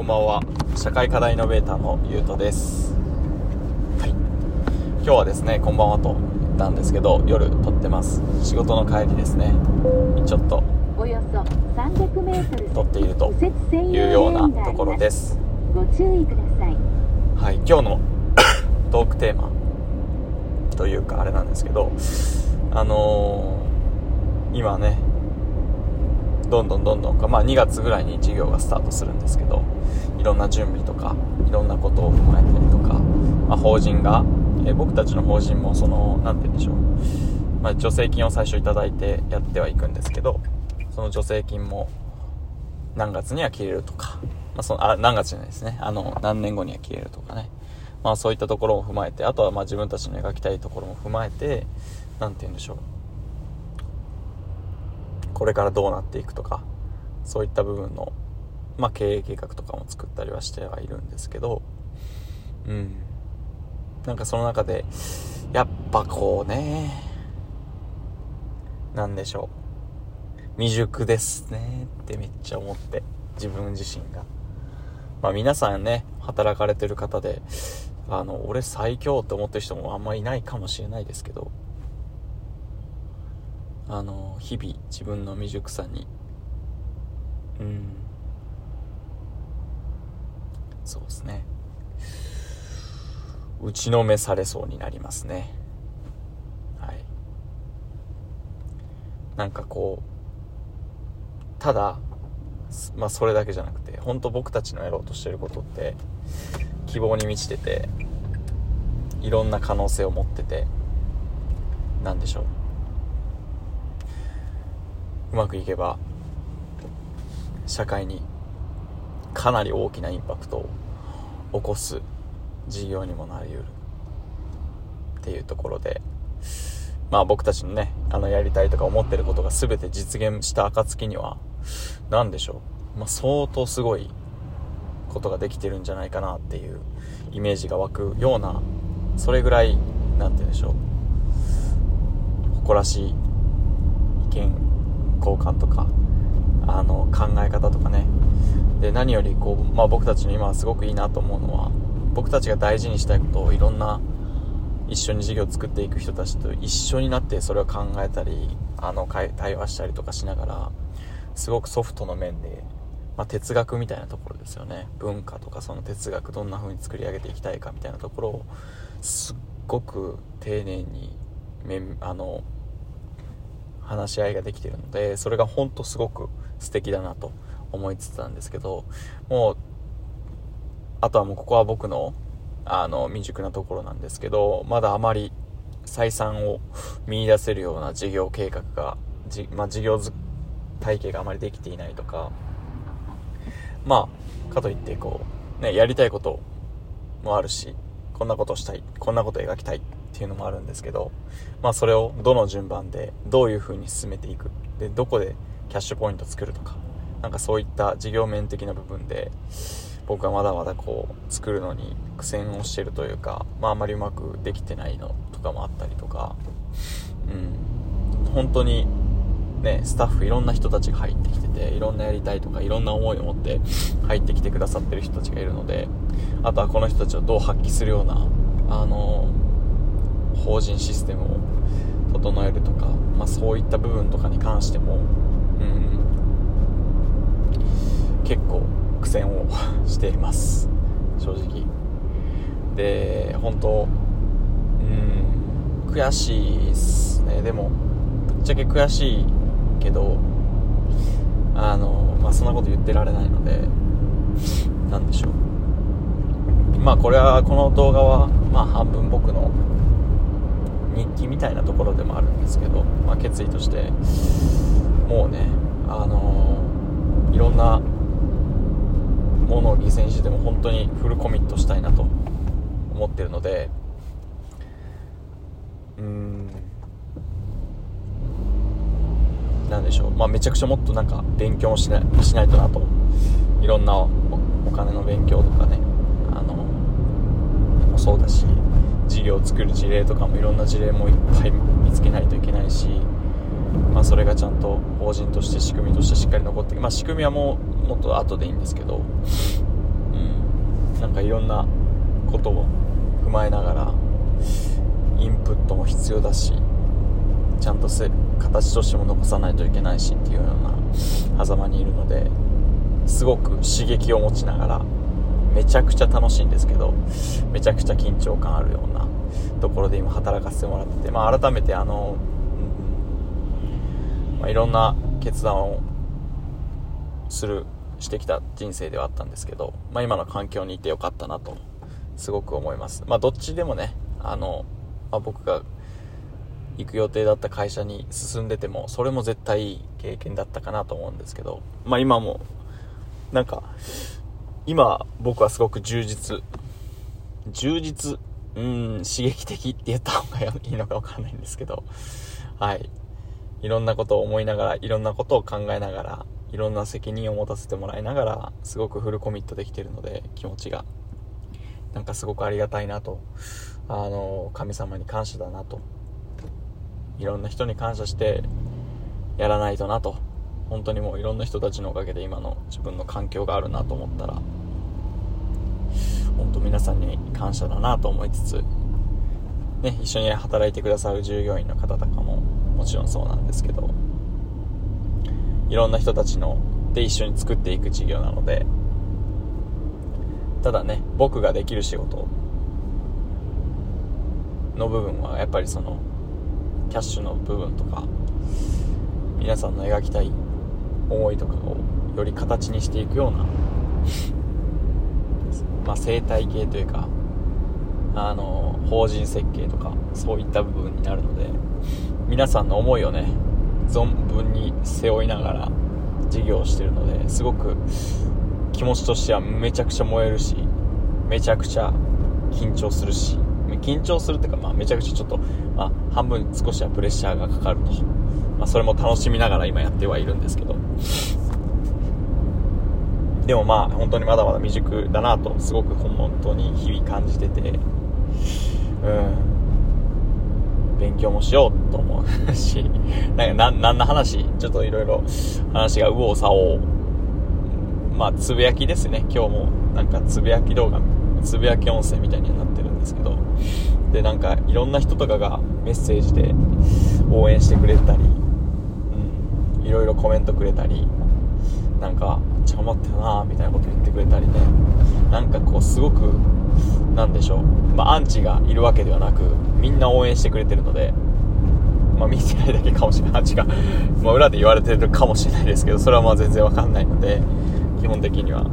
こんばんは。社会課題イノベーターのゆうとです。はい。今日はですねこんばんはと言ったんですけど夜撮ってます。仕事の帰りですね。ちょっとおよそ300メートル撮っているというようなところです。ご注意ください。はい。今日の トークテーマというかあれなんですけどあのー、今ねどんどんどんどんか、まあ、2月ぐらいに授業がスタートするんですけどいろんな準備とかいろんなことを踏まえたりとか、まあ、法人が、え僕たちの法人もその何て言うんでしょう、まあ、助成金を最初いいてやってはいくんですけどその助成金も何月には切れるとか、まあ、そのあ何月じゃないですね。あの何年後には切れるとかね。まあそういったところも踏まえてあとはま自分たちの描きたいところも踏まえて何て言うんでしょう。これからどうなっていくとかそういった部分の、まあ、経営計画とかも作ったりはしてはいるんですけどうん。なんかその中でやっぱこうねなんでしょう。未熟ですねってめっちゃ思って自分自身が。まあ皆さんね働かれてる方であの俺最強って思ってる人もあんまいないかもしれないですけどあの日々自分の未熟さにうん。そうですね。打ちのめされそうになりますね。はい。なんかこうただまあそれだけじゃなくて本当僕たちのやろうとしてることって希望に満ちてていろんな可能性を持ってて何でしょう。うまくいけば社会にかなり大きなインパクトを起こす事業にもなりうるっていうところでまあ僕たちのねあのやりたいとか思ってることが全て実現した暁には何でしょう、まあ、相当すごいことができてるんじゃないかなっていうイメージが湧くようなそれぐらい何て言うんでしょう。誇らしい意見交換とかあの考え方とかねで何よりこう、まあ、僕たちの今すごくいいなと思うのは僕たちが大事にしたいことをいろんな一緒に事業を作っていく人たちと一緒になってそれを考えたりあの対話したりとかしながらすごくソフトの面で、まあ、哲学みたいなところですよね。文化とかその哲学どんな風に作り上げていきたいかみたいなところをすっごく丁寧にあの話し合いができてるのでそれが本当すごく素敵だなと思いつつなんですけどもうあとはもうここは僕のあの未熟なところなんですけどまだあまり採算を見いだせるような事業計画がじ、まあ、事業体系があまりできていないとかまあかといってこうねやりたいこともあるしこんなことしたいこんなこと描きたいっていうのもあるんですけど、まあそれをどの順番でどういう風に進めていく。で、どこでキャッシュポイント作るとか、なんかそういった事業面的な部分で、僕はまだまだこう作るのに苦戦をしてるというか、まああまりうまくできてないのとかもあったりとか、うん、本当にね、スタッフいろんな人たちが入ってきてて、いろんなやりたいとか、いろんな思いを持って入ってきてくださってる人たちがいるので、あとはこの人たちをどう発揮するような、あの法人システムを整えるとか、まあ、そういった部分とかに関しても、うん、結構苦戦をしています。正直。で本当うん悔しいっす。ねでもぶっちゃけ悔しいけどあのまあそんなこと言ってられないので何でしょう。まあこれはこの動画はまあ半分僕の日記みたいなところでもあるんですけど、まあ、決意としてもうねあのー、いろんなものを犠牲にしても本当にフルコミットしたいなと思ってるのでうーん。なんでしょう、まあ、めちゃくちゃもっとなんか勉強もしないしないとなと。いろんなお金の勉強とかね。あのもそうだし事業を作る事例とかもいろんな事例もいっぱい見つけないといけないし、まあ、それがちゃんと法人として仕組みとしてしっかり残ってまあ、仕組みはもうもっと後でいいんですけど、なんかいろんなことを踏まえながらインプットも必要だしちゃんとせ形としても残さないといけないしっていうような狭間にいるのですごく刺激を持ちながらめちゃくちゃ楽しいんですけどめちゃくちゃ緊張感あるようなところで今働かせてもらってて、まあ、改めてあの、うんまあ、いろんな決断をするしてきた人生ではあったんですけど、まあ、今の環境にいてよかったなとすごく思います。まあどっちでもねあの、まあ、僕が行く予定だった会社に進んでてもそれも絶対いい経験だったかなと思うんですけどまあ今もなんか今僕はすごく充実充実うん刺激的って言った方がいいのか分かんないんですけどはい。いろんなことを思いながらいろんなことを考えながらいろんな責任を持たせてもらいながらすごくフルコミットできてるので気持ちが。なんかすごくありがたいなと。あの神様に感謝だなと。いろんな人に感謝してやらないとなと。本当にもういろんな人たちのおかげで今の自分の環境があるなと思ったら本当皆さんに感謝だなと思いつつ、ね、一緒に働いてくださる従業員の方とかももちろんそうなんですけどいろんな人たちので一緒に作っていく事業なので。ただね僕ができる仕事。の部分はやっぱりそのキャッシュの部分とか皆さんの描きたい思いとかをより形にしていくようなまあ、生態系というかあの法人設計とかそういった部分になるので皆さんの思いをね存分に背負いながら事業をしてるのですごく気持ちとしてはめちゃくちゃ燃えるしめちゃくちゃ緊張するし緊張するっていうか、まあ、めちゃくちゃちょっと、まあ、半分少しはプレッシャーがかかると、まあ、それも楽しみながら今やってはいるんですけど。でもまあ本当にまだまだ未熟だなとすごく本当に日々感じてて。うん。勉強もしようと思うし なんか何の話？ちょっといろいろ話が右往左往。まあつぶやきですね。今日もなんかつぶやき動画つぶやき音声みたいになってるんですけど。でなんかいろんな人とかがメッセージで応援してくれたり、うん、いろいろコメントくれたりなんかちゃ頑張ってるなみたいなこと言ってくれたりね。なんかこうすごくなんでしょう、まあ、アンチがいるわけではなくみんな応援してくれてるのでまあ、見てないだけかもしれない。アンチが、まあ、裏で言われてるかもしれないですけどそれはまあ全然わかんないので基本的には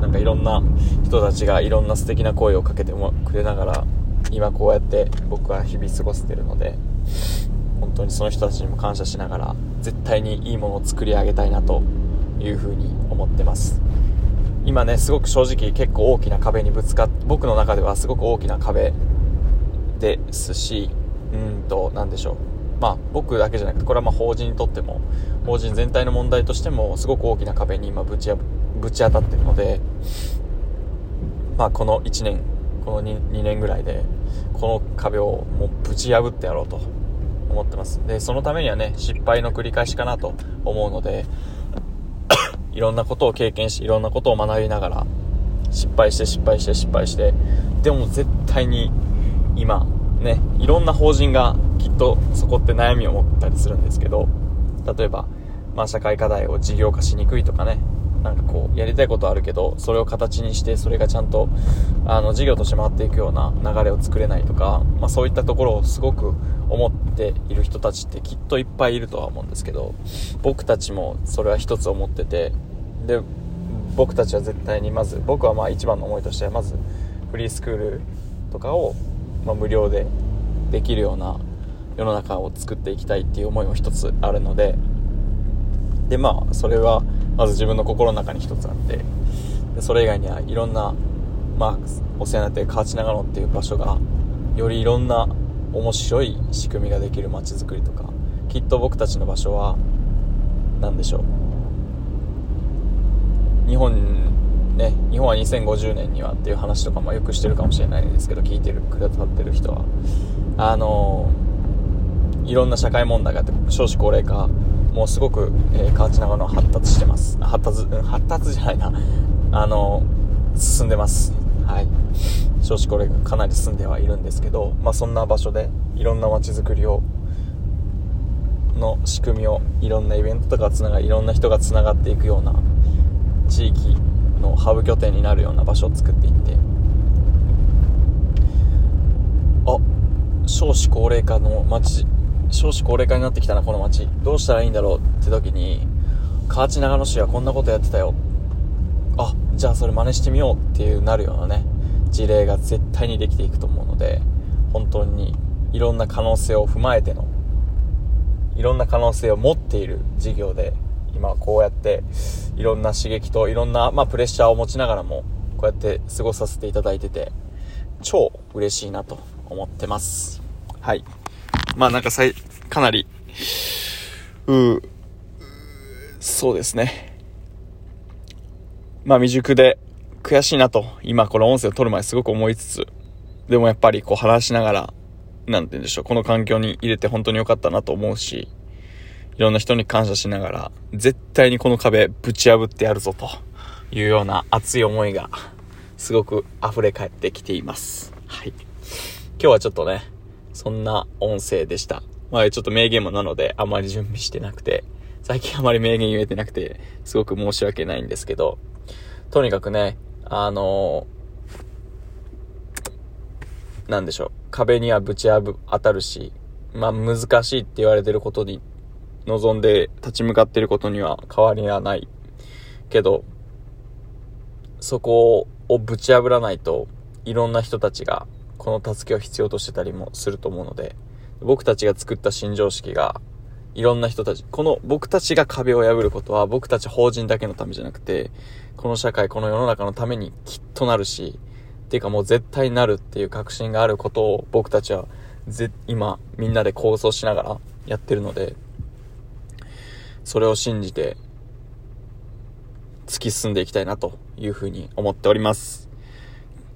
なんかいろんな人たちがいろんな素敵な声をかけてもくれながら今こうやって僕は日々過ごせてるので本当にその人たちにも感謝しながら絶対にいいものを作り上げたいなというふうに思ってます。今ねすごく正直結構大きな壁にぶつかって僕の中ではすごく大きな壁ですしうんと何でしょう。まあ僕だけじゃなくてこれはま法人にとっても法人全体の問題としてもすごく大きな壁に今ぶちぶち当たってるのでまあこの1年この 2, 2年ぐらいでこの壁をもうぶち破ってやろうと思ってます。でそのためにはね失敗の繰り返しかなと思うので いろんなことを経験しいろんなことを学びながら失敗して失敗して失敗してでも絶対に今ねいろんな法人がきっとそこって悩みを持ったりするんですけど例えば、まあ、社会課題を事業化しにくいとかねなんかこうやりたいことあるけどそれを形にしてそれがちゃんとあの事業として回っていくような流れを作れないとか、まあ、そういったところをすごく思っている人たちってきっといっぱいいるとは思うんですけど僕たちもそれは一つ思っててで僕たちは絶対にまず僕はまあ一番の思いとしてはまずフリースクールとかを、まあ、無料でできるような世の中を作っていきたいっていう思いも一つあるのででまあそれはまず自分の心の中に一つあってでそれ以外にはいろんな、まあ、お世話になっている河内長野っていう場所がよりいろんな面白い仕組みができる街づくりとかきっと僕たちの場所は何でしょう。日本ね日本は2050年にはっていう話とかもよくしてるかもしれないですけど聞いてるくださってる人は。あのいろんな社会問題があって少子高齢化もうすごく、えー、河内長野発達してます。発達発達じゃないな。あの進んでます。はい。少子高齢化かなり進んではいるんですけど、まあ、そんな場所でいろんな街づくりをの仕組みをいろんなイベントとかつながりいろんな人がつながっていくような地域のハブ拠点になるような場所を作っていって。あ少子高齢化の街。少子高齢化になってきたなこの街。どうしたらいいんだろうって時に河内長野市はこんなことやってたよ。あじゃあそれ真似してみようっていうなるようなね事例が絶対にできていくと思うので本当にいろんな可能性を踏まえてのいろんな可能性を持っている事業で今こうやっていろんな刺激といろんな、まあ、プレッシャーを持ちながらもこうやって過ごさせていただいてて超嬉しいなと思ってます。はい。まあなんかさいかなりうそうですね。まあ未熟で悔しいなと今この音声を取る前すごく思いつつでもやっぱりこう話しながらなんて言うんでしょう、この環境に入れて本当に良かったなと思うし、いろんな人に感謝しながら、絶対にこの壁ぶち破ってやるぞというような熱い思いが、すごく溢れ返ってきています。はい。今日はちょっとね、そんな音声でした。まあちょっと名言もなので、あまり準備してなくて、最近あまり名言言えてなくて、すごく申し訳ないんですけど、とにかくね、あのー、なんでしょう。壁にはぶち当たるし、まあ難しいって言われてることに望んで立ち向かっていることには変わりはない。けど、そこをぶち破らないといろんな人たちがこの助けを必要としてたりもすると思うので、僕たちが作った新常識がいろんな人たち、この僕たちが壁を破ることは僕たち法人だけのためじゃなくて、この社会、この世の中のためにきっとなるし、っていうかもう絶対なるっていう確信があることを僕たちは今みんなで構想しながらやってるのでそれを信じて突き進んでいきたいなというふうに思っております。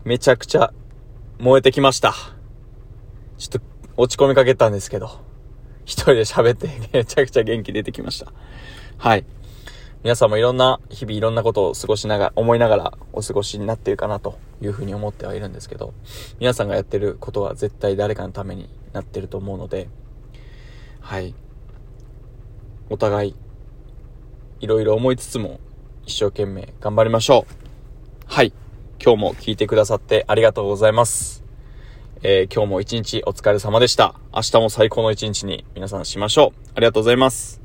めちゃくちゃ燃えてきました。ちょっと落ち込みかけたんですけど一人で喋って めちゃくちゃ元気出てきました。はい。皆さんもいろんな日々いろんなことを過ごしながら、思いながらお過ごしになっているかなというふうに思ってはいるんですけど、皆さんがやってることは絶対誰かのためになってると思うので、はい。お互い、いろいろ思いつつも一生懸命頑張りましょう。はい。今日も聞いてくださってありがとうございます。えー、今日も一日お疲れ様でした。明日も最高の一日に皆さんしましょう。ありがとうございます。